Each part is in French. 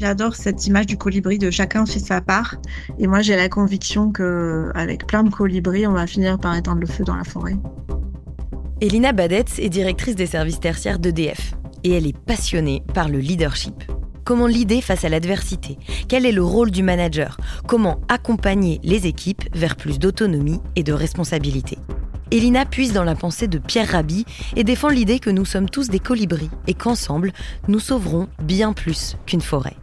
J'adore cette image du colibri de chacun fait sa part. Et moi, j'ai la conviction que avec plein de colibris, on va finir par éteindre le feu dans la forêt. Elina Badetz est directrice des services tertiaires d'EDF et elle est passionnée par le leadership. Comment l'idée face à l'adversité? Quel est le rôle du manager? Comment accompagner les équipes vers plus d'autonomie et de responsabilité? Elina puise dans la pensée de Pierre Rabhi et défend l'idée que nous sommes tous des colibris et qu'ensemble, nous sauverons bien plus qu'une forêt.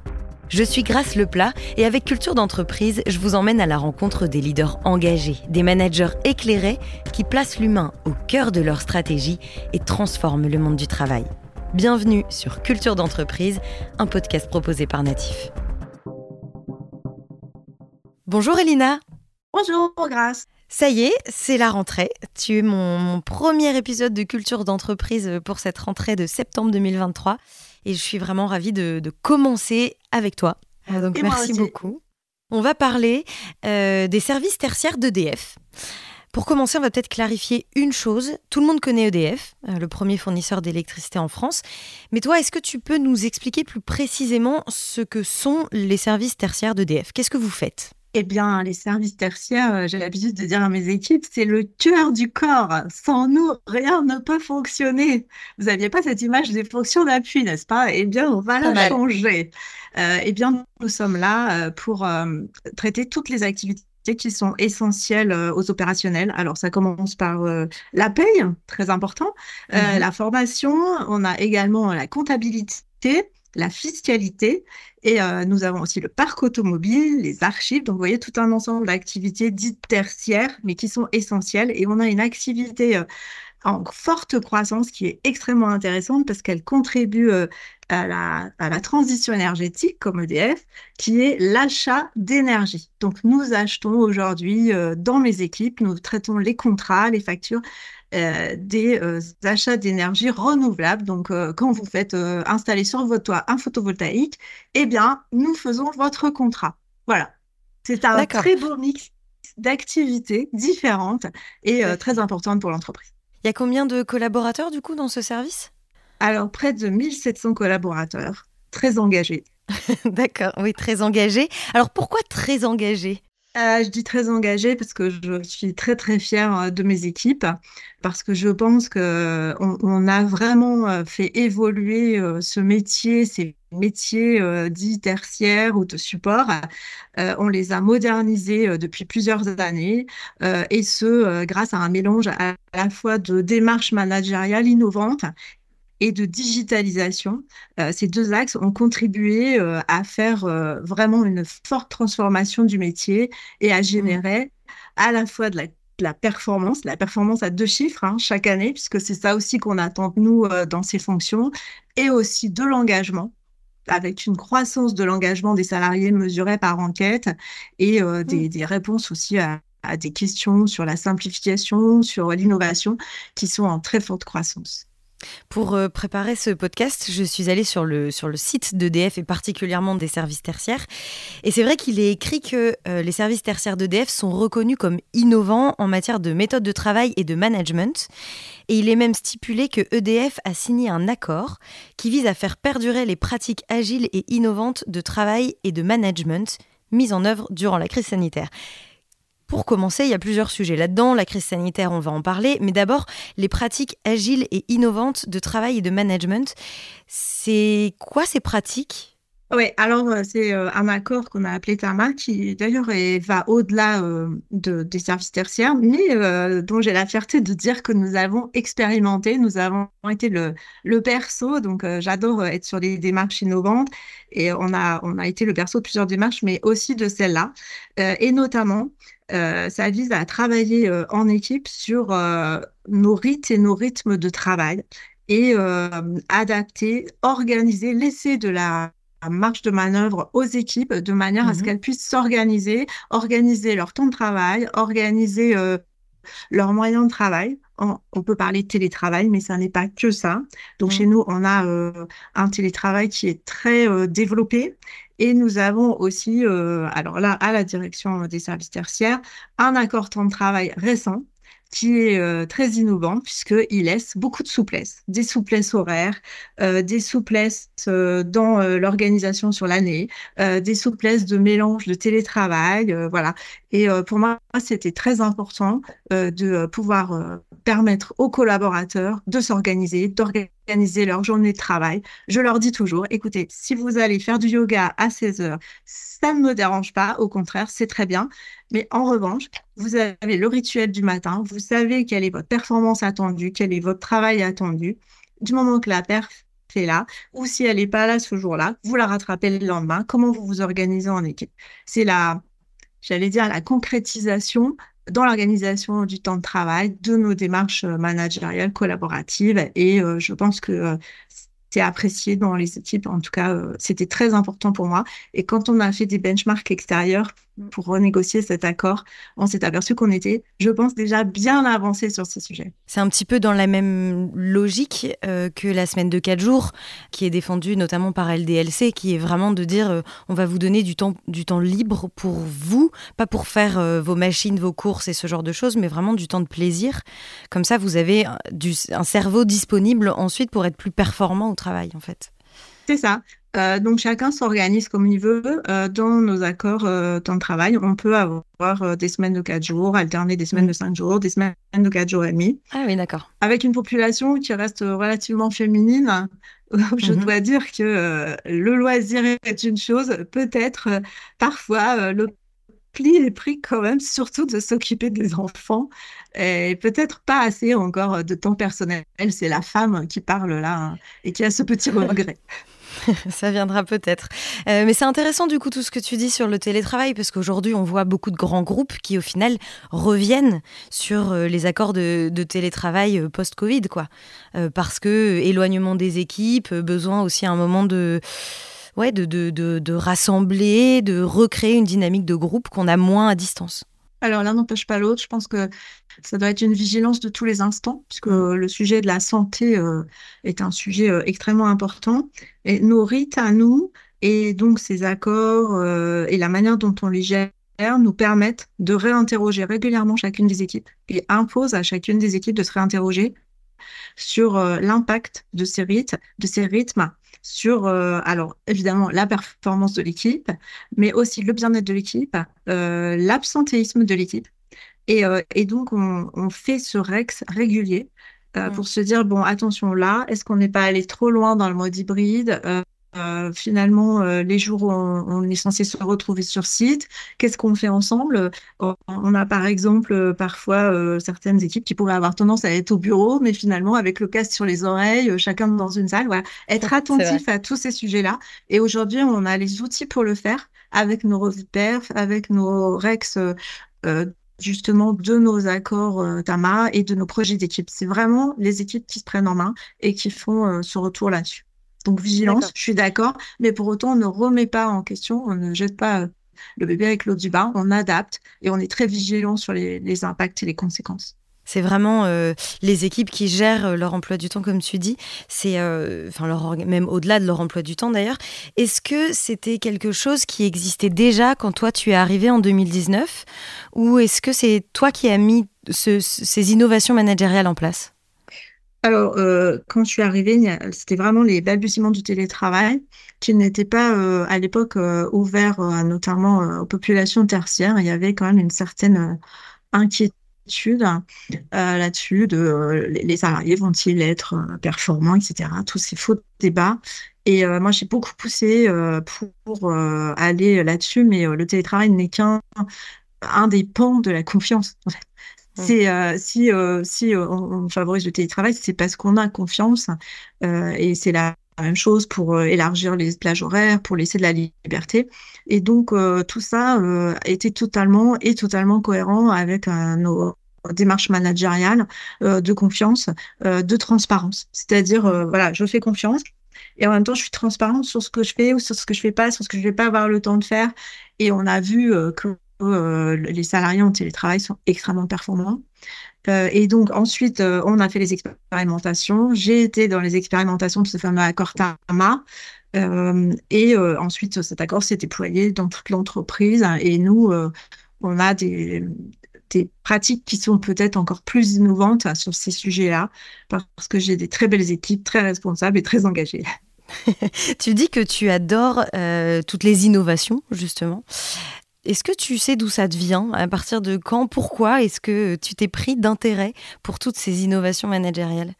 Je suis Grace Leplat et avec Culture d'entreprise, je vous emmène à la rencontre des leaders engagés, des managers éclairés qui placent l'humain au cœur de leur stratégie et transforment le monde du travail. Bienvenue sur Culture d'entreprise, un podcast proposé par Natif. Bonjour Elina. Bonjour Grace. Ça y est, c'est la rentrée. Tu es mon, premier épisode de Culture d'entreprise pour cette rentrée de septembre 2023 et je suis vraiment ravie de, commencer avec toi. Euh, donc merci beaucoup. On va parler euh, des services tertiaires d'EDF. Pour commencer, on va peut-être clarifier une chose. Tout le monde connaît EDF, euh, le premier fournisseur d'électricité en France. Mais toi, est-ce que tu peux nous expliquer plus précisément ce que sont les services tertiaires d'EDF Qu'est-ce que vous faites? Eh bien, les services tertiaires, euh, j'ai l'habitude de dire à mes équipes, c'est le cœur du corps. Sans nous, rien ne peut fonctionner. Vous n'aviez pas cette image des fonctions d'appui, n'est-ce pas? Eh bien, on va la changer. Euh, eh bien, nous sommes là euh, pour traiter toutes les activités qui sont essentielles aux opérationnels. Alors, ça commence par la paye, très important, mm-hmm. la formation, on a également la comptabilité, la fiscalité et euh, nous avons aussi le parc automobile, les archives. Donc, vous voyez, tout un ensemble d'activités dites tertiaires, mais qui sont essentielles. Et on a une activité euh, en forte croissance qui est extrêmement intéressante parce qu'elle contribue euh, à, la, à, la, transition énergétique comme EDF, qui est l'achat d'énergie. Donc, nous achetons aujourd'hui dans mes équipes, nous traitons les contrats, les factures euh, des euh, achats d'énergie renouvelable. Donc, euh, quand vous faites installer sur votre toit un photovoltaïque, eh bien, nous faisons votre contrat. Voilà. C'est un très beau mix d'activités différentes et très importantes pour l'entreprise. Il y a combien de collaborateurs, du coup, dans ce service? Alors, près de 1700 collaborateurs, très engagés. D'accord, oui, très engagés. Alors, pourquoi très engagés? Euh, je dis très engagée parce que je suis très très fière euh, de mes équipes parce que je pense que on, a vraiment euh, fait évoluer ce métier, ces métiers dits tertiaires ou de support. on les a modernisés depuis plusieurs années et ce grâce à un mélange à la fois de démarches managériales innovantes et de digitalisation. Euh, ces deux axes ont contribué euh, à faire euh, vraiment une forte transformation du métier et à générer à la fois de la, performance, la performance à deux chiffres hein, chaque année, puisque c'est ça aussi qu'on attend de nous dans ces fonctions, et aussi de l'engagement avec une croissance de l'engagement des salariés mesurée par enquête et des, mmh. des, réponses aussi à, à des questions sur la simplification, sur l'innovation, qui sont en très forte croissance. Pour euh, préparer ce podcast, je suis allée sur le, sur le site d'EDF et particulièrement des services tertiaires. Et c'est vrai qu'il est écrit que euh, les services tertiaires d'EDF sont reconnus comme innovants en matière de méthode de travail et de management. Et il est même stipulé que EDF a signé un accord qui vise à faire perdurer les pratiques agiles et innovantes de travail et de management mises en œuvre durant la crise sanitaire. Pour commencer, il y a plusieurs sujets là-dedans. La crise sanitaire, on va en parler. Mais d'abord, les pratiques agiles et innovantes de travail et de management. C'est quoi ces pratiques? Oui, alors euh, c'est euh, un accord qu'on a appelé TAMA qui d'ailleurs va au-delà euh, de, des services tertiaires, mais dont j'ai la fierté de dire que nous avons expérimenté, nous avons été le, le berceau, donc j'adore être sur des démarches innovantes et on a, on a été le berceau de plusieurs démarches, mais aussi de celle-là, et notamment euh, ça vise à travailler euh, en équipe sur euh, nos rites et nos rythmes de travail et adapter, organiser, laisser de la marge de manœuvre aux équipes de manière à ce mmh qu'elles puissent s'organiser, organiser leur temps de travail, organiser leurs moyens de travail. On, peut parler de télétravail, mais ça n'est pas que ça. Donc chez mmh. nous, on a un télétravail qui est très développé et nous avons aussi, euh, alors là, à la direction des services tertiaires, un accord temps de travail récent qui est euh, très innovant puisqu'il laisse beaucoup de souplesse, des souplesses horaires, euh, des souplesses euh, dans l'organisation sur l'année, des souplesses de mélange de télétravail, voilà. Et pour moi, c'était très important de pouvoir permettre aux collaborateurs de s'organiser, d'organiser leur journée de travail. Je leur dis toujours, écoutez, si vous allez faire du yoga à 16 heures, ça ne me dérange pas, au contraire, c'est très bien. Mais en revanche, vous avez le rituel du matin, vous savez quelle est votre performance attendue, quel est votre travail attendu. Du moment que la perf est là, ou si elle n'est pas là ce jour-là, vous la rattrapez le lendemain. Comment vous vous organisez en équipe? C'est la, j'allais dire, la concrétisation dans l'organisation du temps de travail de nos démarches managériales collaboratives. Et euh, je pense que euh, c'est apprécié dans les équipes. En tout cas, euh, c'était très important pour moi. Et quand on a fait des benchmarks extérieurs pour renégocier cet accord, on s'est aperçu qu'on était, je pense, déjà bien avancé sur ce sujet. C'est un petit peu dans la même logique euh, que la semaine de 4 jours, qui est défendue notamment par LDLC, qui est vraiment de dire euh, on va vous donner du temps, du temps libre pour vous, pas pour faire euh, vos machines, vos courses et ce genre de choses, mais vraiment du temps de plaisir. Comme ça, vous avez du, un cerveau disponible ensuite pour être plus performant au travail, en fait. C'est ça. Euh, donc chacun s'organise comme il veut. Euh, dans nos accords euh, temps de travail, on peut avoir des semaines de 4 jours, alterner des semaines de 5 jours, des semaines de 4 jours et demi. Ah oui, d'accord. Avec une population qui reste relativement féminine, je mhm. dois dire que le loisir est une chose, peut-être parfois le pli est pris quand même, surtout de s'occuper des enfants, et peut-être pas assez encore de temps personnel. C'est la femme qui parle là hein, et qui a ce petit regret. Ça viendra peut-être. Euh, mais c'est intéressant du coup tout ce que tu dis sur le télétravail parce qu'aujourd'hui on voit beaucoup de grands groupes qui au final reviennent sur euh, les accords de, télétravail euh, post-Covid quoi. parce que éloignement des équipes, besoin aussi à un moment de ouais, de, de, de rassembler, de recréer une dynamique de groupe qu'on a moins à distance. Alors l'un n'empêche pas l'autre. Je pense que ça doit être une vigilance de tous les instants, puisque le sujet de la santé euh, est un sujet euh, extrêmement important. Et nos rites à nous, et donc ces accords euh, et la manière dont on les gère, nous permettent de réinterroger régulièrement chacune des équipes et imposent à chacune des équipes de se réinterroger sur l'impact de ces rites, de ces rythmes sur, euh, alors évidemment, la performance de l'équipe, mais aussi le bien-être de l'équipe, euh, l'absentéisme de l'équipe. Et, euh, et, donc, on, on, fait ce REX régulier mmh. pour se dire, bon, attention là, est-ce qu'on n'est pas allé trop loin dans le mode hybride euh, finalement, euh, les jours où on, est censé se retrouver sur site, qu'est-ce qu'on fait ensemble? On a par exemple euh, parfois certaines équipes qui pourraient avoir tendance à être au bureau, mais finalement avec le casque sur les oreilles, chacun dans une salle. Voilà. Être attentif à tous ces sujets-là. Et aujourd'hui, on a les outils pour le faire avec nos revues perf, avec nos REX justement de nos accords TAMA et de nos projets d'équipe. C'est vraiment les équipes qui se prennent en main et qui font ce retour là-dessus. Donc vigilance, je suis d'accord, mais pour autant, on ne remet pas en question, on ne jette pas euh, le bébé avec l'eau du bain, on adapte et on est très vigilant sur les, impacts et les conséquences. C'est vraiment euh, les équipes qui gèrent euh, leur emploi du temps, comme tu dis. C'est, enfin, même au-delà de leur emploi du temps d'ailleurs. Est-ce que c'était quelque chose qui existait déjà quand toi tu es arrivé en 2019, ou est-ce que c'est toi qui as mis ces innovations managériales en place? Alors, euh, quand je suis arrivée, c'était vraiment les balbutiements du télétravail qui n'étaient pas euh, à l'époque euh, ouverts notamment aux populations tertiaires. Il y avait quand même une certaine inquiétude là-dessus de les salariés vont-ils être performants, etc. Tous ces faux débats. Et moi, j'ai beaucoup poussé pour aller là-dessus, mais le télétravail n'est qu'un un des pans de la confiance. C'est euh, si euh, si euh, on, favorise le télétravail, c'est parce qu'on a confiance et c'est la même chose pour élargir les plages horaires, pour laisser de la liberté. Et donc tout ça était totalement et totalement cohérent avec nos démarches managériales de confiance, de transparence. C'est-à-dire voilà, je fais confiance, et en même temps, je suis transparente sur ce que je fais ou sur ce que je fais pas, sur ce que je vais pas avoir le temps de faire. Et on a vu que euh, les salariés en télétravail sont extrêmement performants. Euh, et donc ensuite, euh, on a fait les expérimentations. J'ai été dans les expérimentations de ce fameux accord TAMA. et ensuite, cet accord s'est déployé dans toute l'entreprise. Et nous, on a des, pratiques qui sont peut-être encore plus innovantes sur ces sujets-là, parce que j'ai des très belles équipes, très responsables et très engagées. tu dis que tu adores euh, toutes les innovations, justement. Est-ce que tu sais d'où ça vient À partir de quand Pourquoi est-ce que tu t'es pris d'intérêt pour toutes ces innovations managériales?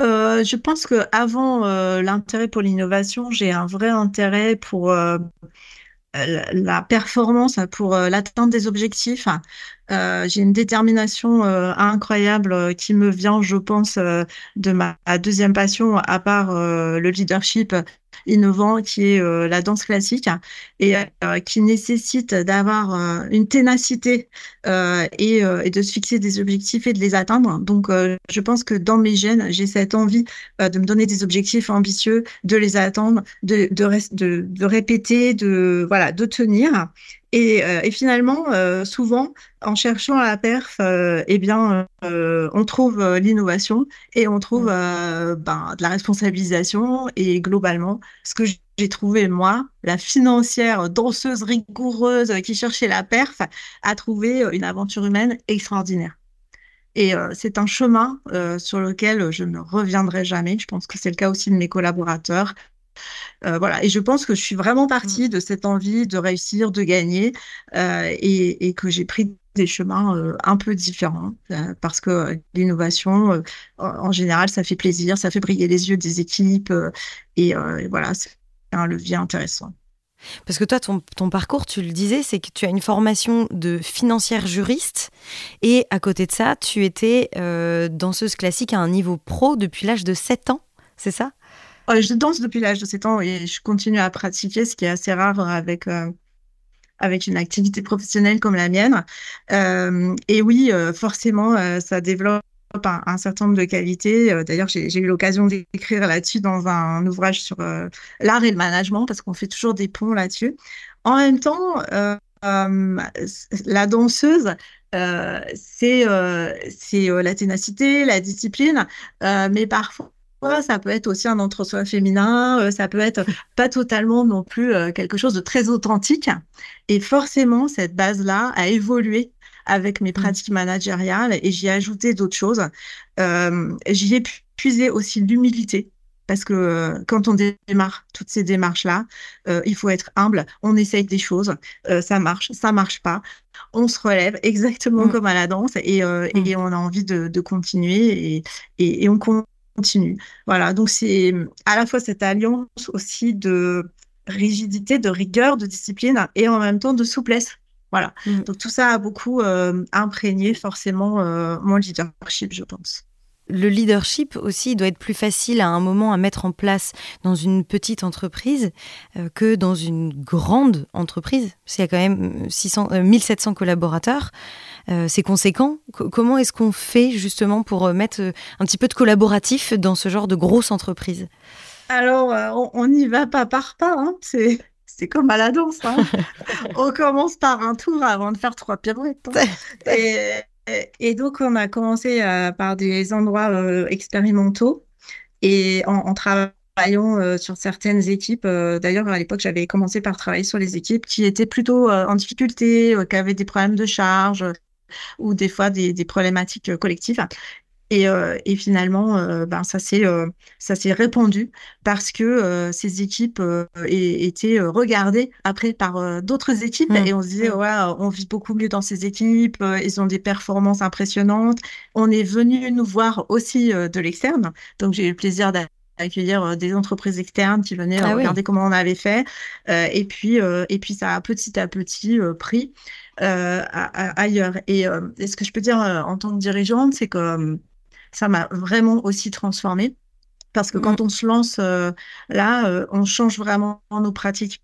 Euh, je pense que avant euh, l'intérêt pour l'innovation, j'ai un vrai intérêt pour la performance, pour l'atteinte des objectifs. Euh, j'ai une détermination euh, incroyable euh, qui me vient, je pense, de ma, deuxième passion, à part le leadership innovant, qui est la danse classique, et qui nécessite d'avoir une ténacité et, de se fixer des objectifs et de les atteindre. Donc, je pense que dans mes gènes, j'ai cette envie de me donner des objectifs ambitieux, de les atteindre, de, de répéter, de voilà, de tenir. Et, euh, et finalement, euh, souvent, en cherchant à la perf, euh, eh bien, on trouve l'innovation et on trouve ben, de la responsabilisation. Et globalement, ce que j'ai trouvé, moi, la financière danseuse rigoureuse qui cherchait la perf, a trouvé une aventure humaine extraordinaire. Et c'est un chemin sur lequel je ne reviendrai jamais. Je pense que c'est le cas aussi de mes collaborateurs. Euh, voilà, et je pense que je suis vraiment partie de cette envie de réussir, de gagner, euh, et, que j'ai pris des chemins euh, un peu différents, parce que l'innovation, en général, ça fait plaisir, ça fait briller les yeux des équipes, et, voilà, c'est un levier intéressant. Parce que toi, ton, ton, parcours, tu le disais, c'est que tu as une formation de financière juriste et à côté de ça, tu étais danseuse classique à un niveau pro depuis l'âge de 7 ans, c'est ça? Je danse depuis l'âge de 7 ans et je continue à pratiquer, ce qui est assez rare avec, euh, avec une activité professionnelle comme la mienne. Euh, et oui, euh, forcément, ça développe un, certain nombre de qualités. D'ailleurs, j'ai eu l'occasion d'écrire là-dessus dans un, ouvrage sur l'art et le management, parce qu'on fait toujours des ponts là-dessus. En même temps, la danseuse, c'est la ténacité, la discipline, mais parfois ça peut être aussi un entre-soi féminin, euh, ça peut être pas totalement non plus euh, quelque chose de très authentique. Et forcément, cette base-là a évolué avec mes mmh. pratiques managériales et j'y ai ajouté d'autres choses. Euh, j'y ai puisé aussi l'humilité. Parce que quand on démarre toutes ces démarches-là, il faut être humble. On essaye des choses, ça marche, ça marche pas. On se relève exactement mmh. comme à la danse et, et, mmh. on a envie de, de continuer et, et, et on continue. Voilà, donc c'est à la fois cette alliance aussi de rigidité, de rigueur, de discipline et en même temps de souplesse. Voilà, mm. donc tout ça a beaucoup euh, imprégné forcément euh, mon leadership, je pense. Le leadership aussi doit être plus facile à un moment à mettre en place dans une petite entreprise euh, que dans une grande entreprise. Il y a quand même 600, 1700 collaborateurs. Euh, c'est conséquent. comment est-ce qu'on fait justement pour euh, mettre euh, un petit peu de collaboratif dans ce genre de grosse entreprise Alors, on n'y va pas par pas. Hein. C'est c'est comme à la danse. Hein. on commence par un tour avant de faire trois pirouettes. Hein. Et, donc, on a commencé par des endroits expérimentaux et en, travaillant sur certaines équipes. D'ailleurs, à l'époque, j'avais commencé par travailler sur les équipes qui étaient plutôt en difficulté, qui avaient des problèmes de charge, ou des fois des, problématiques euh, collectives. Et, euh, et, finalement, euh, ben, ça s'est s'est répandu parce que ces équipes étaient regardées après par d'autres équipes mmh. et on se disait mmh. ouais, on vit beaucoup mieux dans ces équipes, ils ont des performances impressionnantes. On est venu nous voir aussi de l'externe, donc j'ai eu le plaisir d'accueillir des entreprises externes qui venaient ah regarder comment on avait fait. et puis, et puis ça a petit à petit pris. Euh, ailleurs. Euh, et, ce que je peux dire euh, en tant que dirigeante, c'est que ça m'a vraiment aussi transformée. Parce que quand mmh. on se lance là, on change vraiment nos pratiques.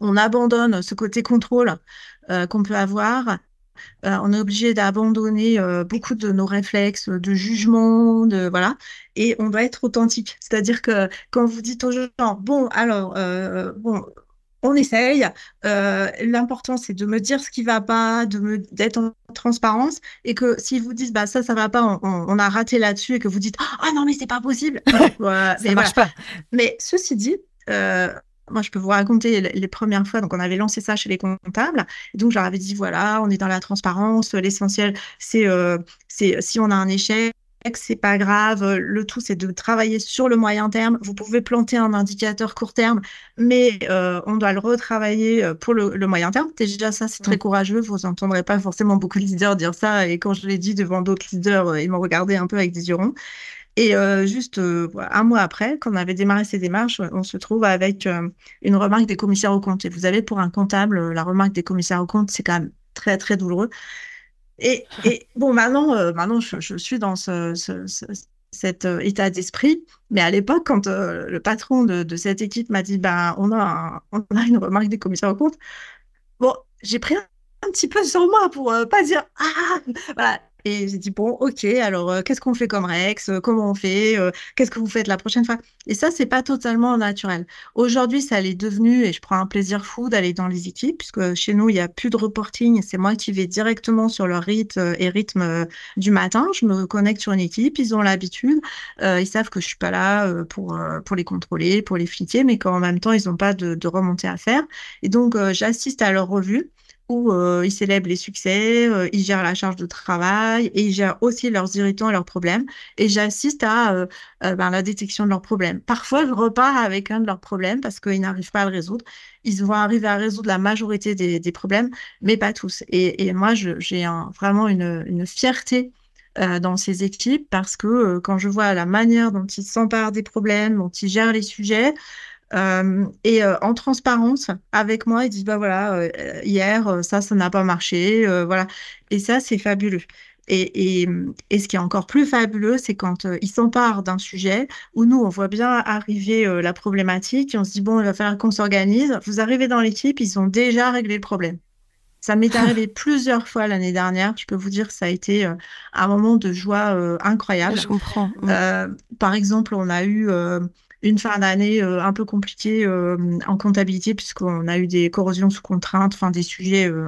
On abandonne ce côté contrôle qu'on peut avoir. on est obligé d'abandonner beaucoup de nos réflexes, de jugement, de voilà, et on doit être authentique. C'est-à-dire que quand vous dites aux gens, bon, alors, bon, on essaye. Euh, l'important, c'est de me dire ce qui va pas, de me d'être en transparence, et que si vous dites bah ça, ça va pas, on, a raté là-dessus, et que vous dites ah non mais c'est pas possible, ça marche pas. Mais ceci dit, euh, moi, je peux vous raconter les premières fois. Donc, on avait lancé ça chez les comptables. Et donc, je leur avais dit voilà, on est dans la transparence. L'essentiel, c'est euh, si on a un échec, c'est pas grave. Le tout, c'est de travailler sur le moyen terme. Vous pouvez planter un indicateur court terme, mais euh, on doit le retravailler euh, pour le, moyen terme. Déjà, ça, c'est très courageux. Vous n'entendrez pas forcément beaucoup de leaders dire ça. Et quand je l'ai dit devant d'autres leaders, euh, ils m'ont regardé un peu avec des yeux ronds. Et juste un mois après, quand on avait démarré ces démarches, on se trouve avec une remarque des commissaires aux comptes. Et vous avez, pour un comptable, la remarque des commissaires aux comptes, c'est quand même très, très douloureux. Et, bon, maintenant, euh, maintenant je, suis dans ce, cet euh, état d'esprit. Mais à l'époque, quand euh, le patron de, cette équipe m'a dit, ben, on, a on a une remarque des commissaires aux comptes, bon, j'ai pris un, petit peu sur moi pour pas dire, ah, voilà, et j'ai dit, bon, ok, alors euh, qu'est-ce qu'on fait comme Rex euh, Comment on fait euh, Qu'est-ce que vous faites la prochaine fois? Et ça, c'est pas totalement naturel. Aujourd'hui, ça l'est devenu, et je prends un plaisir fou d'aller dans les équipes, puisque chez nous, il n'y a plus de reporting. C'est moi qui vais directement sur leur rythme et rythme du matin. Je me connecte sur une équipe, ils ont l'habitude. ils savent que je suis pas là pour, pour les contrôler, pour les fliquer, mais qu'en même temps, ils n'ont pas de, de remontée à faire. Et donc, j'assiste à leur revue euh, ils célèbrent les succès, euh, ils gèrent la charge de travail et ils gèrent aussi leurs irritants et leurs problèmes. Et j'assiste à euh, ben, la détection de leurs problèmes. Parfois, je repars avec un de leurs problèmes parce qu'ils n'arrivent pas à le résoudre. Ils vont arriver à résoudre la majorité des, problèmes, mais pas tous. Et, moi, j'ai vraiment une fierté dans ces équipes parce que quand je vois la manière dont ils s'emparent des problèmes, dont ils gèrent les sujets, euh, et euh, en transparence avec moi, ils disent bah voilà, euh, hier ça, ça n'a pas marché, voilà. Et ça, c'est fabuleux. Et, et, et, ce qui est encore plus fabuleux, c'est quand ils s'emparent d'un sujet où nous, on voit bien arriver la problématique et on se dit, bon, il va falloir qu'on s'organise. Vous arrivez dans l'équipe, ils ont déjà réglé le problème. Ça m'est arrivé plusieurs fois l'année dernière. Je peux vous dire que ça a été un moment de joie incroyable. Je comprends. par exemple, on a eu une fin d'année euh, un peu compliquée euh, en comptabilité puisqu'on a eu des corrosions sous contrainte, enfin des sujets euh,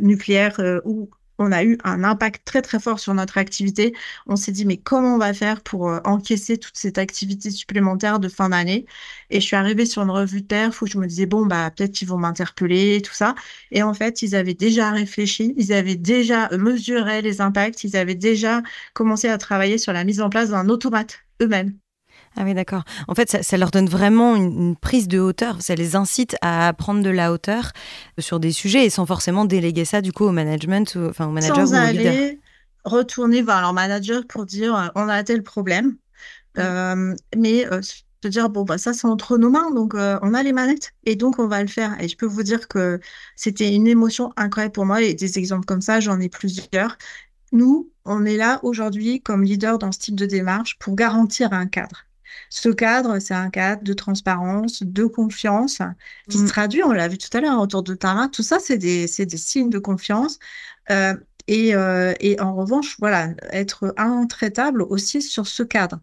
nucléaires où on a eu un impact très très fort sur notre activité. On s'est dit mais comment on va faire pour encaisser toute cette activité supplémentaire de fin d'année? Et je suis arrivée sur une revue de perf où je me disais bon bah peut-être qu'ils vont m'interpeller tout ça. Et en fait ils avaient déjà réfléchi, ils avaient déjà mesuré les impacts, ils avaient déjà commencé à travailler sur la mise en place d'un automate eux-mêmes. Ah oui, d'accord. En fait, ça, leur donne vraiment une, prise de hauteur. Ça les incite à prendre de la hauteur sur des sujets et sans forcément déléguer ça du coup au management, ou, enfin au manager sans aller retourner vers leur manager pour dire euh, on a tel problème. Mm. Euh, mais euh, se dire bon bah ça c'est entre nos mains donc on a les manettes et donc on va le faire. Et je peux vous dire que c'était une émotion incroyable pour moi et des exemples comme ça j'en ai plusieurs. Nous, on est là aujourd'hui comme leader dans ce type de démarche pour garantir un cadre. Ce cadre, c'est un cadre de transparence, de confiance, qui se mm. traduit, on l'a vu tout à l'heure, autour de terrain. Tout ça, c'est des, des, signes de confiance. Euh, et, euh, et, en revanche, voilà, être intraitable aussi sur ce cadre.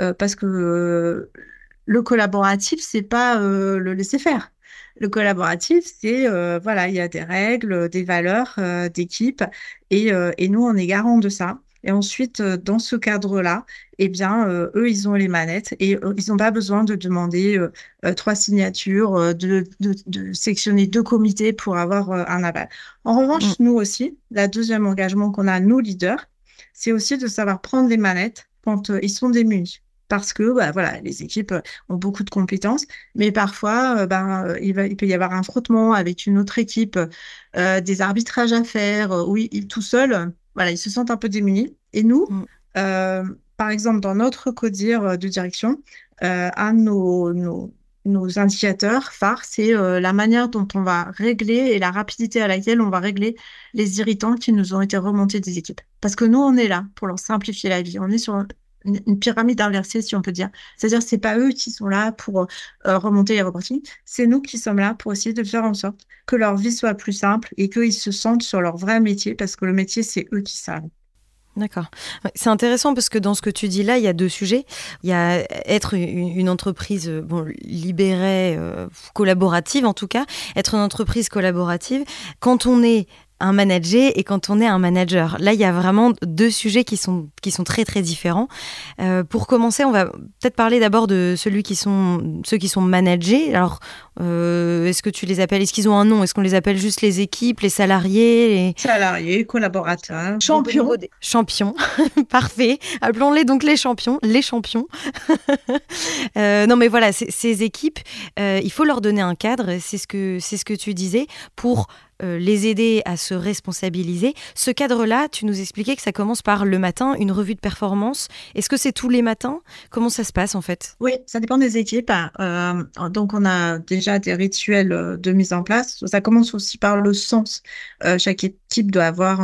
Euh, parce que le collaboratif, c'est pas le laisser faire. Le collaboratif, c'est voilà, il y a des règles, des valeurs d'équipe, et, et, nous, on est garant de ça. Et ensuite, euh, dans ce cadre-là, eh bien, euh, eux, ils ont les manettes et euh, ils n'ont pas besoin de demander trois signatures, de, de, sectionner deux comités pour avoir un aval. En revanche, mm. nous aussi, la deuxième engagement qu'on a, nous, leaders, c'est aussi de savoir prendre les manettes quand ils sont démunis parce que bah, voilà, les équipes ont beaucoup de compétences, mais parfois ben, il, va, il, peut y avoir un frottement avec une autre équipe, des arbitrages à faire, oui, tout seul, voilà, ils se sentent un peu démunis. Et nous, mm. euh, par exemple, dans notre codir euh, de direction, euh, un de nos, nos, indicateurs phares, c'est la manière dont on va régler et la rapidité à laquelle on va régler les irritants qui nous ont été remontés des équipes. Parce que nous, on est là pour leur simplifier la vie. On est sur une, pyramide inversée, si on peut dire. C'est-à-dire, c'est pas eux qui sont là pour euh, remonter les reportings, c'est nous qui sommes là pour essayer de faire en sorte que leur vie soit plus simple et qu'ils se sentent sur leur vrai métier, parce que le métier, c'est eux qui savent. D'accord. C'est intéressant parce que dans ce que tu dis là, il y a deux sujets. Il y a être une, entreprise euh, libérée, euh, collaborative en tout cas, être une entreprise collaborative. Quand on est un manager et quand on est un manager. Là, il y a vraiment deux sujets qui sont, qui sont très très différents. Euh, pour commencer, on va peut-être parler d'abord de celui qui sont, ceux qui sont managés. Alors, euh, est-ce que tu les appelles Est-ce qu'ils ont un nom? Est-ce qu'on les appelle juste les équipes, les salariés les... Salariés, collaborateurs, champions. Champions, parfait. Appelons-les donc les champions, les champions. euh, non mais voilà, ces équipes, euh, il faut leur donner un cadre, c'est ce que, c'est ce que tu disais, pour euh, les aider à se responsabiliser. Ce cadre-là, tu nous expliquais que ça commence par le matin, une revue de performance. Est-ce que c'est tous les matins? Comment ça se passe en fait? Oui, ça dépend des équipes. Euh, donc on a déjà des rituels euh, de mise en place. Ça commence aussi par le sens. chaque équipe doit avoir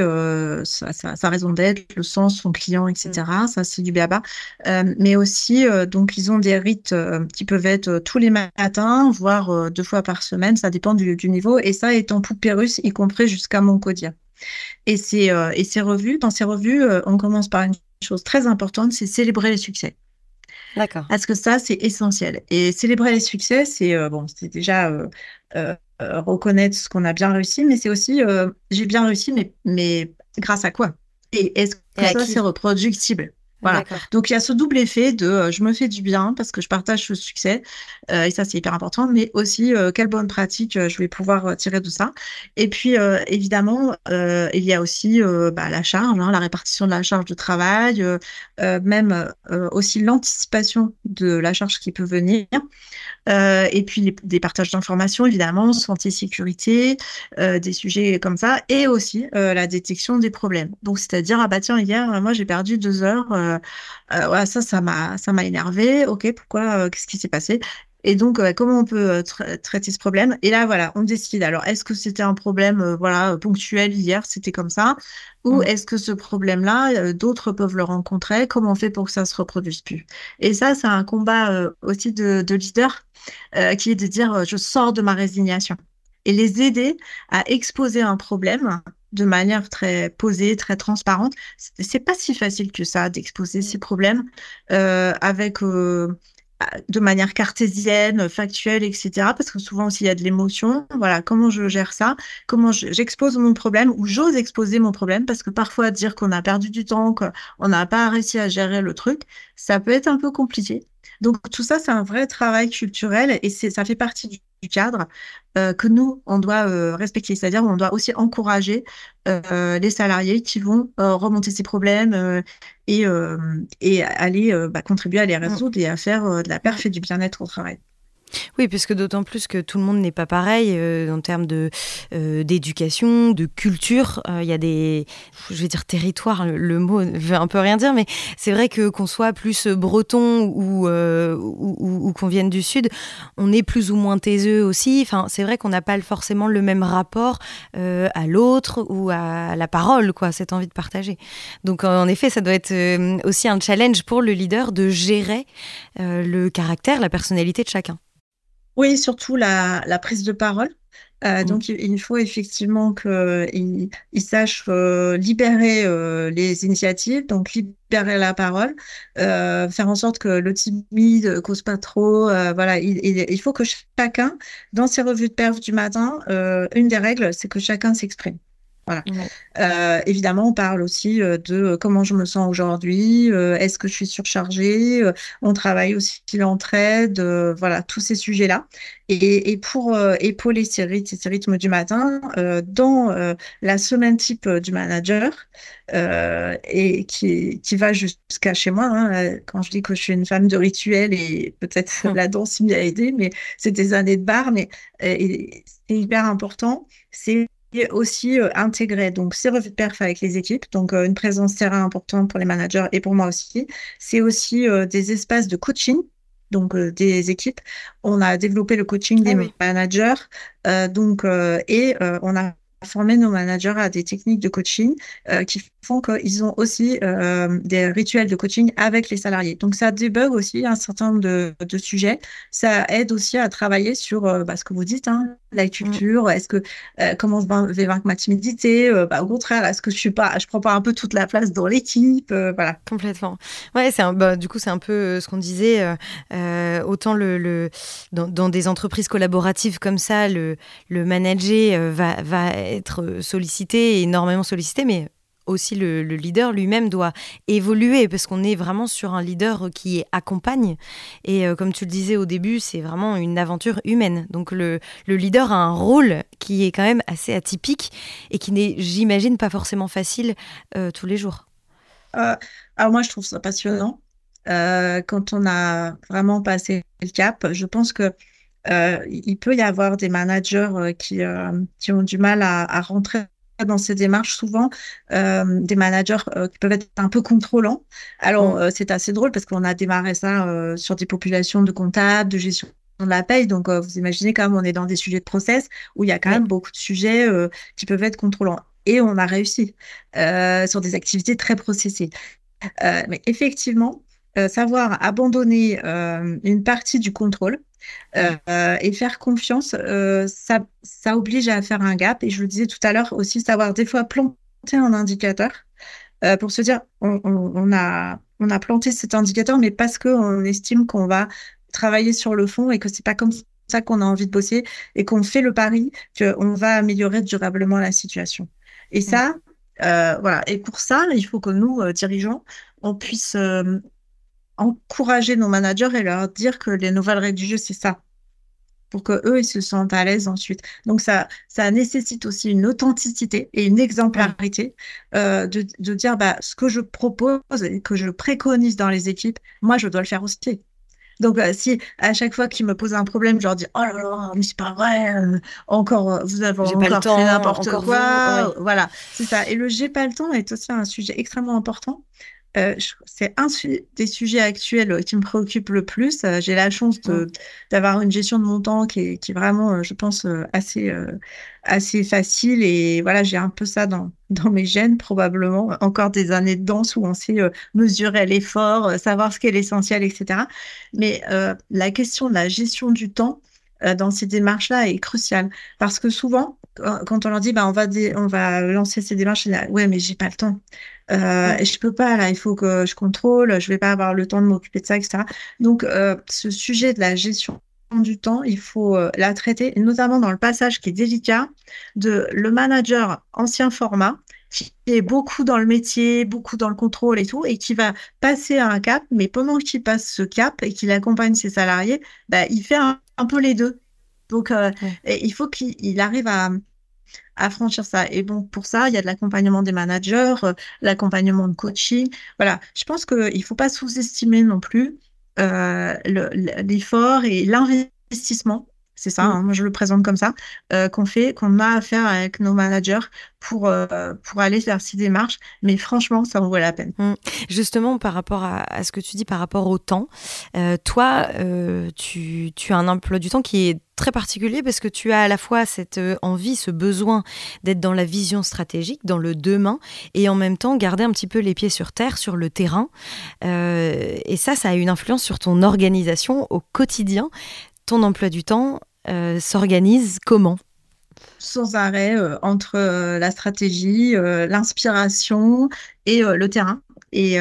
euh, sa, raison d'être, le sens, son client, etc. Mm. Ça, c'est du BABA. Euh, mais aussi, euh, donc, ils ont des rites qui peuvent être tous les matins, voire deux fois par semaine. Ça dépend du, niveau. Et ça, étant poupée russe, y compris jusqu'à Moncodia. Et c'est et ces revues, dans ces revues, on commence par une chose très importante, c'est célébrer les succès. D'accord. Parce que ça, c'est essentiel. Et célébrer les succès, c'est bon, c'est déjà euh, reconnaître ce qu'on a bien réussi, mais c'est aussi euh, j'ai bien réussi, mais, mais grâce à quoi? Et est-ce que ça, c'est reproductible? Voilà. Donc il y a ce double effet de euh, je me fais du bien parce que je partage ce succès et ça c'est hyper important, mais aussi quelle bonne pratique je vais pouvoir tirer de ça. Et puis évidemment il y a aussi bah, la charge, hein, la répartition de la charge de travail, même aussi l'anticipation de la charge qui peut venir. Euh, et puis des partages d'informations, évidemment, santé, sécurité, euh, des sujets comme ça, et aussi euh, la détection des problèmes. Donc, c'est-à-dire, ah bah tiens, hier, moi, j'ai perdu deux heures. ça, ça m'a, ça m'a énervé. Ok, pourquoi Qu'est-ce qui s'est passé? Et donc, comment on peut traiter ce problème? Et là, voilà, on décide. Alors, est-ce que c'était un problème, voilà, ponctuel hier, c'était comme ça, ou est-ce que ce problème-là, d'autres peuvent le rencontrer? Comment on fait pour que ça se reproduise plus? Et ça, c'est un combat aussi de, de leader euh, qui est de dire euh, je sors de ma résignation. Et les aider à exposer un problème de manière très posée, très transparente. C'est pas si facile que ça d'exposer ces problèmes euh, avec de manière cartésienne, factuelle, etc. Parce que souvent aussi il y a de l'émotion. Voilà, comment je gère ça? Comment j'expose mon problème ou j'ose exposer mon problème? Parce que parfois dire qu'on a perdu du temps, qu'on n'a pas réussi à gérer le truc, ça peut être un peu compliqué. Donc tout ça, c'est un vrai travail culturel et ça fait partie du, cadre euh, que nous, on doit euh, respecter. C'est-à-dire on doit aussi encourager euh, les salariés qui vont remonter ces problèmes et, et aller bah, contribuer à les mmh. résoudre et à faire de la perf et du bien-être au travail. Oui, puisque d'autant plus que tout le monde n'est pas pareil euh, en termes de euh, d'éducation, de culture. Euh, il y a des, je vais dire territoire, le, mot veut un peu rien dire, mais c'est vrai que qu'on soit plus breton ou, ou, qu'on vienne du sud, on est plus ou moins taiseux aussi. Enfin, c'est vrai qu'on n'a pas forcément le même rapport à l'autre ou à la parole, quoi, cette envie de partager. Donc, en effet, ça doit être aussi un challenge pour le leader de gérer le caractère, la personnalité de chacun. Oui, surtout la, la prise de parole. Euh, mmh. Donc, il, faut effectivement qu'il il sache euh, libérer euh, les initiatives, donc libérer la parole, faire en sorte que le timide cause pas trop. voilà, il, il, faut que chacun, dans ses revues de perf du matin, une des règles, c'est que chacun s'exprime. Voilà. Euh, évidemment, on parle aussi euh, de euh, comment je me sens aujourd'hui, est-ce que je suis surchargée, on travaille aussi l'entraide, voilà, tous ces sujets-là. Et, et, pour épauler ces rythmes, ces rythmes du matin, dans la semaine type du manager, et qui, qui va jusqu'à chez moi, hein, quand je dis que je suis une femme de rituel et peut-être la danse m'y a aidé, mais c'est des années de bar, mais c'est hyper important, c'est aussi euh, intégrer donc ces revues de perf avec les équipes, donc euh, une présence terrain importante pour les managers et pour moi aussi. C'est aussi euh, des espaces de coaching, donc des équipes. On a développé le coaching des ah managers, donc et on a formé nos managers à des techniques de coaching qui font qu'ils ont aussi des rituels de coaching avec les salariés. Donc, ça débug aussi un certain nombre de, sujets. Ça aide aussi à travailler sur bah, ce que vous dites, hein, la mmh. culture. Est-ce que comment je vais vaincre ma timidité bah, Au contraire, est-ce que je suis pas, je prends pas un peu toute la place dans l'équipe Voilà. Complètement. Ouais, c'est bah, du coup, c'est un peu ce qu'on disait. autant le, dans, des entreprises collaboratives comme ça, le, le manager va, va être sollicité, énormément sollicité, mais aussi le, leader lui-même doit évoluer parce qu'on est vraiment sur un leader qui accompagne. Et euh, comme tu le disais au début, c'est vraiment une aventure humaine. Donc le, leader a un rôle qui est quand même assez atypique et qui n'est, j'imagine, pas forcément facile euh, tous les jours. Euh, alors moi, je trouve ça passionnant. quand on a vraiment passé le cap, je pense que il peut y avoir des managers qui, qui ont du mal à, à rentrer dans ces démarches souvent euh, des managers euh, qui peuvent être un peu contrôlants. Alors, euh, c'est assez drôle parce qu'on a démarré ça sur des populations de comptables, de gestion de la paye. Donc, vous imaginez quand même, on est dans des sujets de process où il y a quand même beaucoup de sujets qui peuvent être contrôlants. Et on a réussi sur des activités très processées. mais effectivement, savoir abandonner une partie du contrôle, euh, et faire confiance, euh, ça, ça oblige à faire un gap. Et je le disais tout à l'heure aussi, savoir des fois planter un indicateur euh, pour se dire on, on, a, on a planté cet indicateur, mais parce qu'on estime qu'on va travailler sur le fond et que c'est pas comme ça qu'on a envie de bosser et qu'on fait le pari qu'on va améliorer durablement la situation. Et ça, voilà. Et pour ça, il faut que nous, dirigeants, on puisse encourager nos managers et leur dire que les nouvelles règles du jeu, c'est ça pour que eux ils se sentent à l'aise ensuite. Donc ça, ça nécessite aussi une authenticité et une exemplarité euh, de, de, dire bah, ce que je propose et que je préconise dans les équipes, moi je dois le faire aussi. Donc euh, si à chaque fois qu'ils me posent un problème, je leur dis oh là là, mais c'est pas vrai, euh, encore vous avez encore pas le temps, fait n'importe quoi, voilà, c'est ça. Et le j'ai pas le temps est aussi un sujet extrêmement important euh, c'est un des sujets actuels euh, qui me préoccupe le plus. Euh, j'ai la chance d'avoir une gestion de mon temps qui est, qui est vraiment, je pense, assez, assez facile. Et voilà, j'ai un peu ça dans, dans mes gènes, probablement. Encore des années de danse où on sait mesurer l'effort, savoir ce qui est l'essentiel, etc. Mais la question de la gestion du temps dans ces démarches-là est cruciale. Parce que souvent, quand on leur dit, bah, on, va on va lancer ces démarches, ouais, mais j'ai pas le temps. Euh, je peux pas là, il faut que je contrôle, je vais pas avoir le temps de m'occuper de ça, etc. Donc euh, ce sujet de la gestion du temps, il faut euh, la traiter, notamment dans le passage qui est délicat de le manager ancien format qui est beaucoup dans le métier, beaucoup dans le contrôle et tout, et qui va passer à un cap, mais pendant qu'il passe ce cap et qu'il accompagne ses salariés, bah, il fait un, peu les deux. Donc, euh, il faut qu'il arrive à, à franchir ça. Et bon, pour ça, il y a de l'accompagnement des managers, euh, l'accompagnement de coaching. Voilà, je pense qu'il ne faut pas sous-estimer non plus euh, l'effort et l'investissement. C'est ça, mm. hein, moi je le présente comme ça, euh, qu'on fait, qu'on a à faire avec nos managers pour, pour aller vers ces démarches. Mais franchement, ça en vaut la peine. Mm. Justement, par rapport à, à, ce que tu dis par rapport au temps, toi, tu, tu as un emploi du temps qui est très particulier parce que tu as à la fois cette euh, envie, ce besoin d'être dans la vision stratégique, dans le demain, et en même temps garder un petit peu les pieds sur terre, sur le terrain. Euh, et ça, ça a une influence sur ton organisation au quotidien. Ton emploi du temps euh, s'organise comment? Sans arrêt entre la stratégie, l'inspiration et le terrain. Et,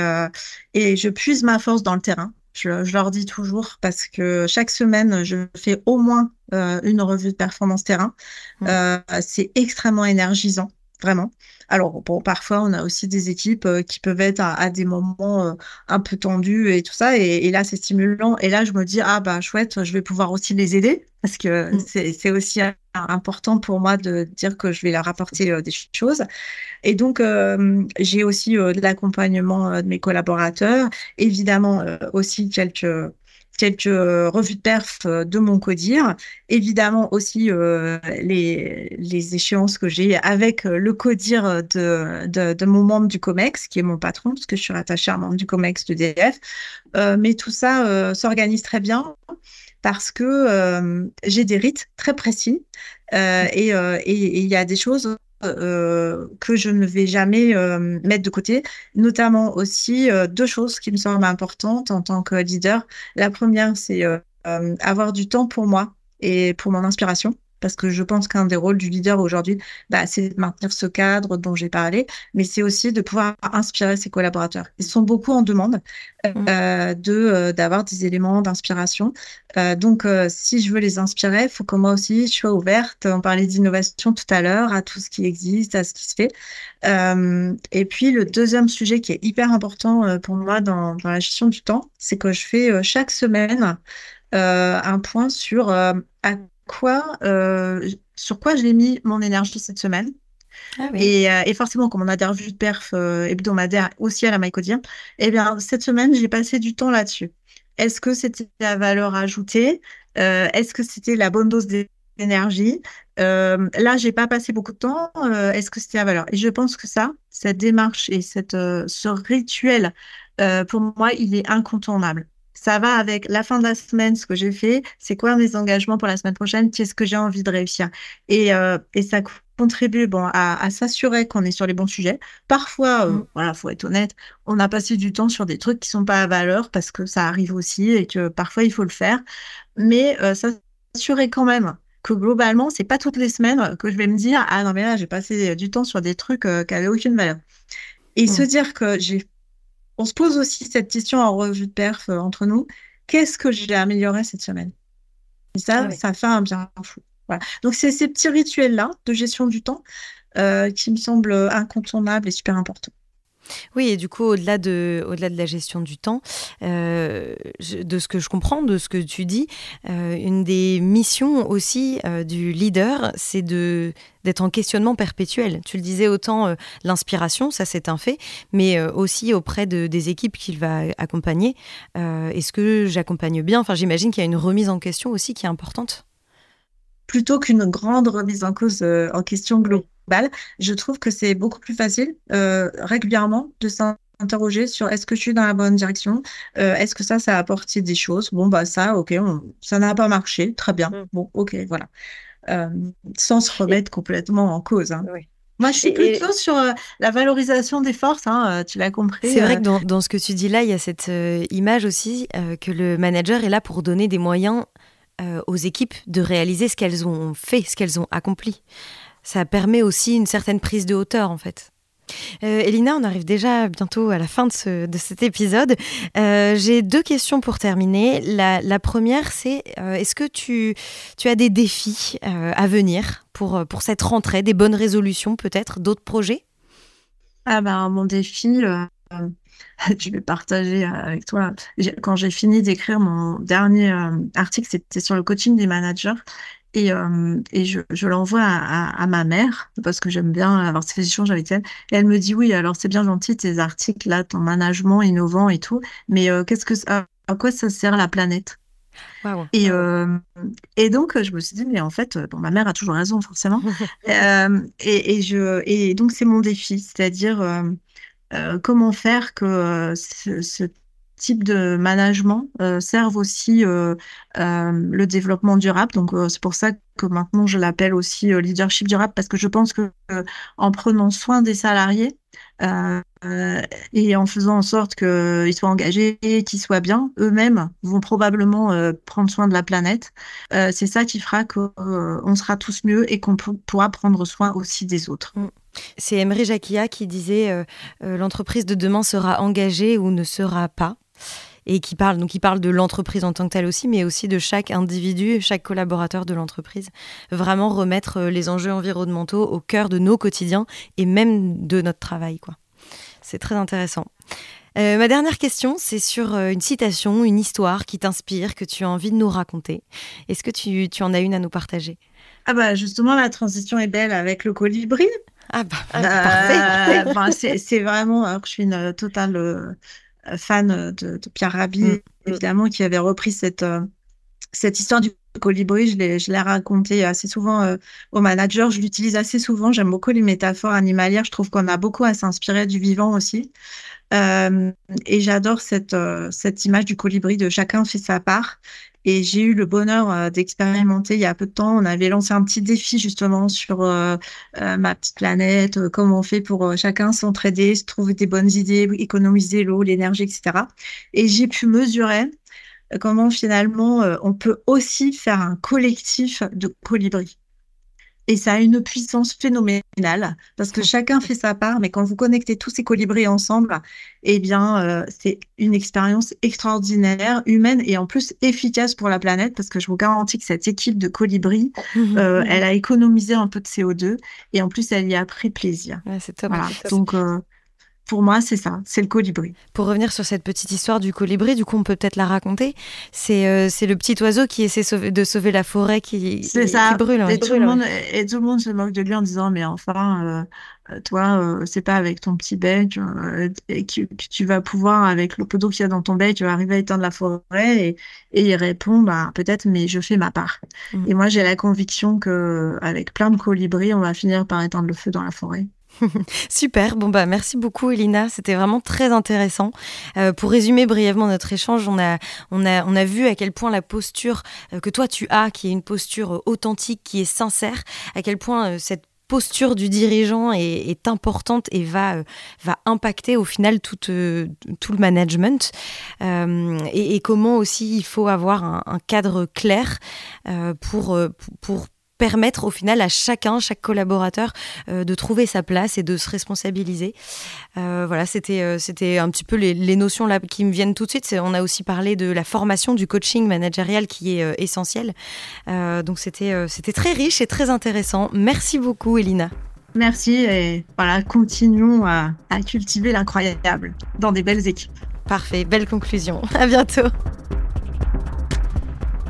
et je puise ma force dans le terrain. Je, leur dis toujours parce que chaque semaine, je fais au moins euh, une revue de performance terrain. Mmh. Euh, c'est extrêmement énergisant, vraiment. Alors, bon, parfois, on a aussi des équipes euh, qui peuvent être à, des moments un peu tendus et tout ça. Et, là, c'est stimulant. Et là, je me dis, ah, bah, chouette, je vais pouvoir aussi les aider parce que mmh. c'est aussi important pour moi de dire que je vais leur apporter des choses. Et donc, euh, j'ai aussi euh, de l'accompagnement euh, de mes collaborateurs, évidemment aussi quelques quelques revues de perf de mon codir, évidemment aussi les, les échéances que j'ai avec le codir de, de, de, mon membre du COMEX, qui est mon patron, parce que je suis rattachée à un membre du COMEX de DF. mais tout ça s'organise très bien parce que j'ai des rites très précis et il y a des choses que je ne vais jamais mettre de côté, notamment aussi deux choses qui me semblent importantes en tant que leader. La première, c'est avoir du temps pour moi et pour mon inspiration parce que je pense qu'un des rôles du leader aujourd'hui, bah, c'est de maintenir ce cadre dont j'ai parlé, mais c'est aussi de pouvoir inspirer ses collaborateurs. Ils sont beaucoup en demande euh, mmh. de euh, d'avoir des éléments d'inspiration. Euh, donc, si je veux les inspirer, il faut que moi aussi je sois ouverte. On parlait d'innovation tout à l'heure, à tout ce qui existe, à ce qui se fait. et puis, le deuxième sujet qui est hyper important pour moi dans, dans la gestion du temps, c'est que je fais chaque semaine un point sur à quoi, euh, sur quoi j'ai mis mon énergie cette semaine. Ah euh, et, forcément, comme on a des revues de perf euh, hebdomadaires aussi à la Mycodien, eh bien, cette semaine, j'ai passé du temps là-dessus. Est-ce que c'était la valeur ajoutée? Est-ce que c'était la bonne dose d'énergie? Là, j'ai pas passé beaucoup de temps. Est-ce que c'était la valeur? Et je pense que ça, cette démarche et cette, ce rituel, pour moi, il est incontournable ça va avec la fin de la semaine, ce que j'ai fait, c'est quoi mes engagements pour la semaine prochaine, qu'est-ce que j'ai envie de réussir. Et, euh, et ça contribue bon, à, s'assurer qu'on est sur les bons sujets. Parfois, euh, mmh. voilà, faut être honnête, on a passé du temps sur des trucs qui sont pas à valeur parce que ça arrive aussi et que parfois il faut le faire. Mais euh, s'assurer quand même que globalement, c'est pas toutes les semaines que je vais me dire ah non mais là j'ai passé du temps sur des trucs euh, qui avaient aucune valeur. Et se mmh. dire que j'ai on se pose aussi cette question en revue de perf euh, entre nous. Qu'est-ce que j'ai amélioré cette semaine? Et ça, ah ça fait un bien fou. Donc, c'est ces petits rituels-là de gestion du temps euh, qui me semblent incontournables et super importants. Oui, et du coup, au-delà de, au-delà de la gestion du temps, euh, de ce que je comprends, de ce que tu dis, euh, une des missions aussi euh, du leader, c'est d'être en questionnement perpétuel. Tu le disais autant l'inspiration, ça c'est un fait, mais aussi auprès de, des équipes qu'il va accompagner. Est-ce que j'accompagne bien? Enfin, j'imagine qu'il y a une remise en question aussi qui est importante. Plutôt qu'une grande remise en cause en question globale je trouve que c'est beaucoup plus facile euh, régulièrement de s'interroger sur est-ce que je suis dans la bonne direction euh, Est-ce que ça, ça a apporté des choses Bon, bah ça, ok, ça n'a pas marché, très bien. Mm. Bon, ok, voilà. Euh, sans se remettre complètement en cause. Hein. Moi, je suis plutôt sur la valorisation des forces, hein, tu l'as compris. C'est vrai que dans, dans, ce que tu dis là, il y a cette image aussi que le manager est là pour donner des moyens aux équipes de réaliser ce qu'elles ont fait, ce qu'elles ont accompli ça permet aussi une certaine prise de hauteur en fait. Euh, Elina, on arrive déjà bientôt à la fin de, de cet épisode. Euh, j'ai deux questions pour terminer. La, première, c'est euh, est-ce que tu, tu, as des défis à venir pour, pour cette rentrée, des bonnes résolutions peut-être, d'autres projets? Ah ben mon défi, je vais partager avec toi. Quand j'ai fini d'écrire mon dernier article, c'était sur le coaching des managers. Et, euh, et je, je l'envoie à, à, ma mère parce que j'aime bien avoir ces échanges avec elle. Et elle me dit oui, alors c'est bien gentil tes articles là, ton management innovant et tout, mais euh, qu'est-ce que à, quoi ça sert la planète? Et, euh, et donc je me suis dit mais en fait bon ma mère a toujours raison forcément. et, et, je et donc c'est mon défi, c'est-à-dire comment faire que ce, ce type de management euh, servent aussi euh, euh, le développement durable. Donc c'est pour ça que maintenant je l'appelle aussi leadership durable parce que je pense que en prenant soin des salariés et en faisant en sorte qu'ils soient engagés et qu'ils soient bien, eux-mêmes vont probablement prendre soin de la planète. c'est ça qui fera qu'on sera tous mieux et qu'on pourra prendre soin aussi des autres. C'est Emery Jacquia qui disait l'entreprise de demain sera engagée ou ne sera pas et qui parle donc parle de l'entreprise en tant que telle aussi, mais aussi de chaque individu, chaque collaborateur de l'entreprise. Vraiment remettre euh, les enjeux environnementaux au cœur de nos quotidiens et même de notre travail, quoi. C'est très intéressant. Euh, ma dernière question, c'est sur euh, une citation, une histoire qui t'inspire, que tu as envie de nous raconter. Est-ce que tu, tu, en as une à nous partager? Ah bah justement, la transition est belle avec le colibri. Ah bah, ah, parfait. c'est vraiment, alors je suis une totale fan de, Pierre Rabhi, mm, mm. évidemment, qui avait repris cette, euh, cette histoire du colibri. Je l'ai, je l'ai raconté assez souvent euh, au manager. Je l'utilise assez souvent. J'aime beaucoup les métaphores animalières. Je trouve qu'on a beaucoup à s'inspirer du vivant aussi. Euh, et j'adore cette, cette image du colibri de chacun fait sa part. Et j'ai eu le bonheur d'expérimenter il y a peu de temps. On avait lancé un petit défi justement sur ma petite planète, comment on fait pour chacun s'entraider, se trouver des bonnes idées, économiser l'eau, l'énergie, etc. Et j'ai pu mesurer comment finalement on peut aussi faire un collectif de colibris. Et ça a une puissance phénoménale parce que chacun fait sa part, mais quand vous connectez tous ces colibris ensemble, eh bien, euh, c'est une expérience extraordinaire, humaine et en plus efficace pour la planète parce que je vous garantis que cette équipe de colibris, euh, elle a économisé un peu de CO2 et en plus, elle y a pris plaisir. c'est top. Donc, euh, pour moi, c'est ça, c'est le colibri. Pour revenir sur cette petite histoire du colibri, du coup, on peut peut-être la raconter. C'est euh, c'est le petit oiseau qui essaie de sauver la forêt qui, ça. brûle. Et, tout le monde, et tout le monde se moque de lui en disant Mais enfin, euh, toi, euh, c'est pas avec ton petit bec et que, tu vas pouvoir, avec le d'eau qu'il y a dans ton bec, tu vas arriver à éteindre la forêt. Et, et il répond bah, Peut-être, mais je fais ma part. Mmh. Et moi, j'ai la conviction qu'avec plein de colibris, on va finir par éteindre le feu dans la forêt. Super, bon bah merci beaucoup Elina, c'était vraiment très intéressant. Euh, pour résumer brièvement notre échange, on a, on, a, on a vu à quel point la posture euh, que toi tu as, qui est une posture euh, authentique, qui est sincère, à quel point cette posture du dirigeant est, importante et va, va impacter au final tout, tout le management. Et, comment aussi il faut avoir un, cadre clair pour, pour permettre au final à chacun, chaque collaborateur, euh, de trouver sa place et de se responsabiliser. Euh, voilà, c'était euh, c'était un petit peu les, notions là qui me viennent tout de suite. On a aussi parlé de la formation du coaching managérial qui est essentiel. donc c'était c'était très riche et très intéressant. Merci beaucoup, Elina. Merci et voilà, continuons à, à cultiver l'incroyable dans des belles équipes. Parfait, belle conclusion. À bientôt.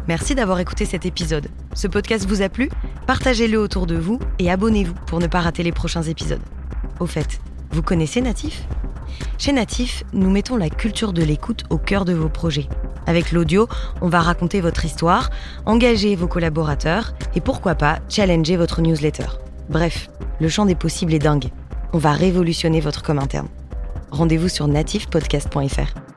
Merci d'avoir écouté cet épisode. Ce podcast vous a plu? Partagez-le autour de vous et abonnez-vous pour ne pas rater les prochains épisodes. Au fait, vous connaissez Natif? Chez Natif, nous mettons la culture de l'écoute au cœur de vos projets. Avec l'audio, on va raconter votre histoire, engager vos collaborateurs et pourquoi pas challenger votre newsletter. Bref, le champ des possibles est dingue. On va révolutionner votre com interne. Rendez-vous sur natifpodcast.fr.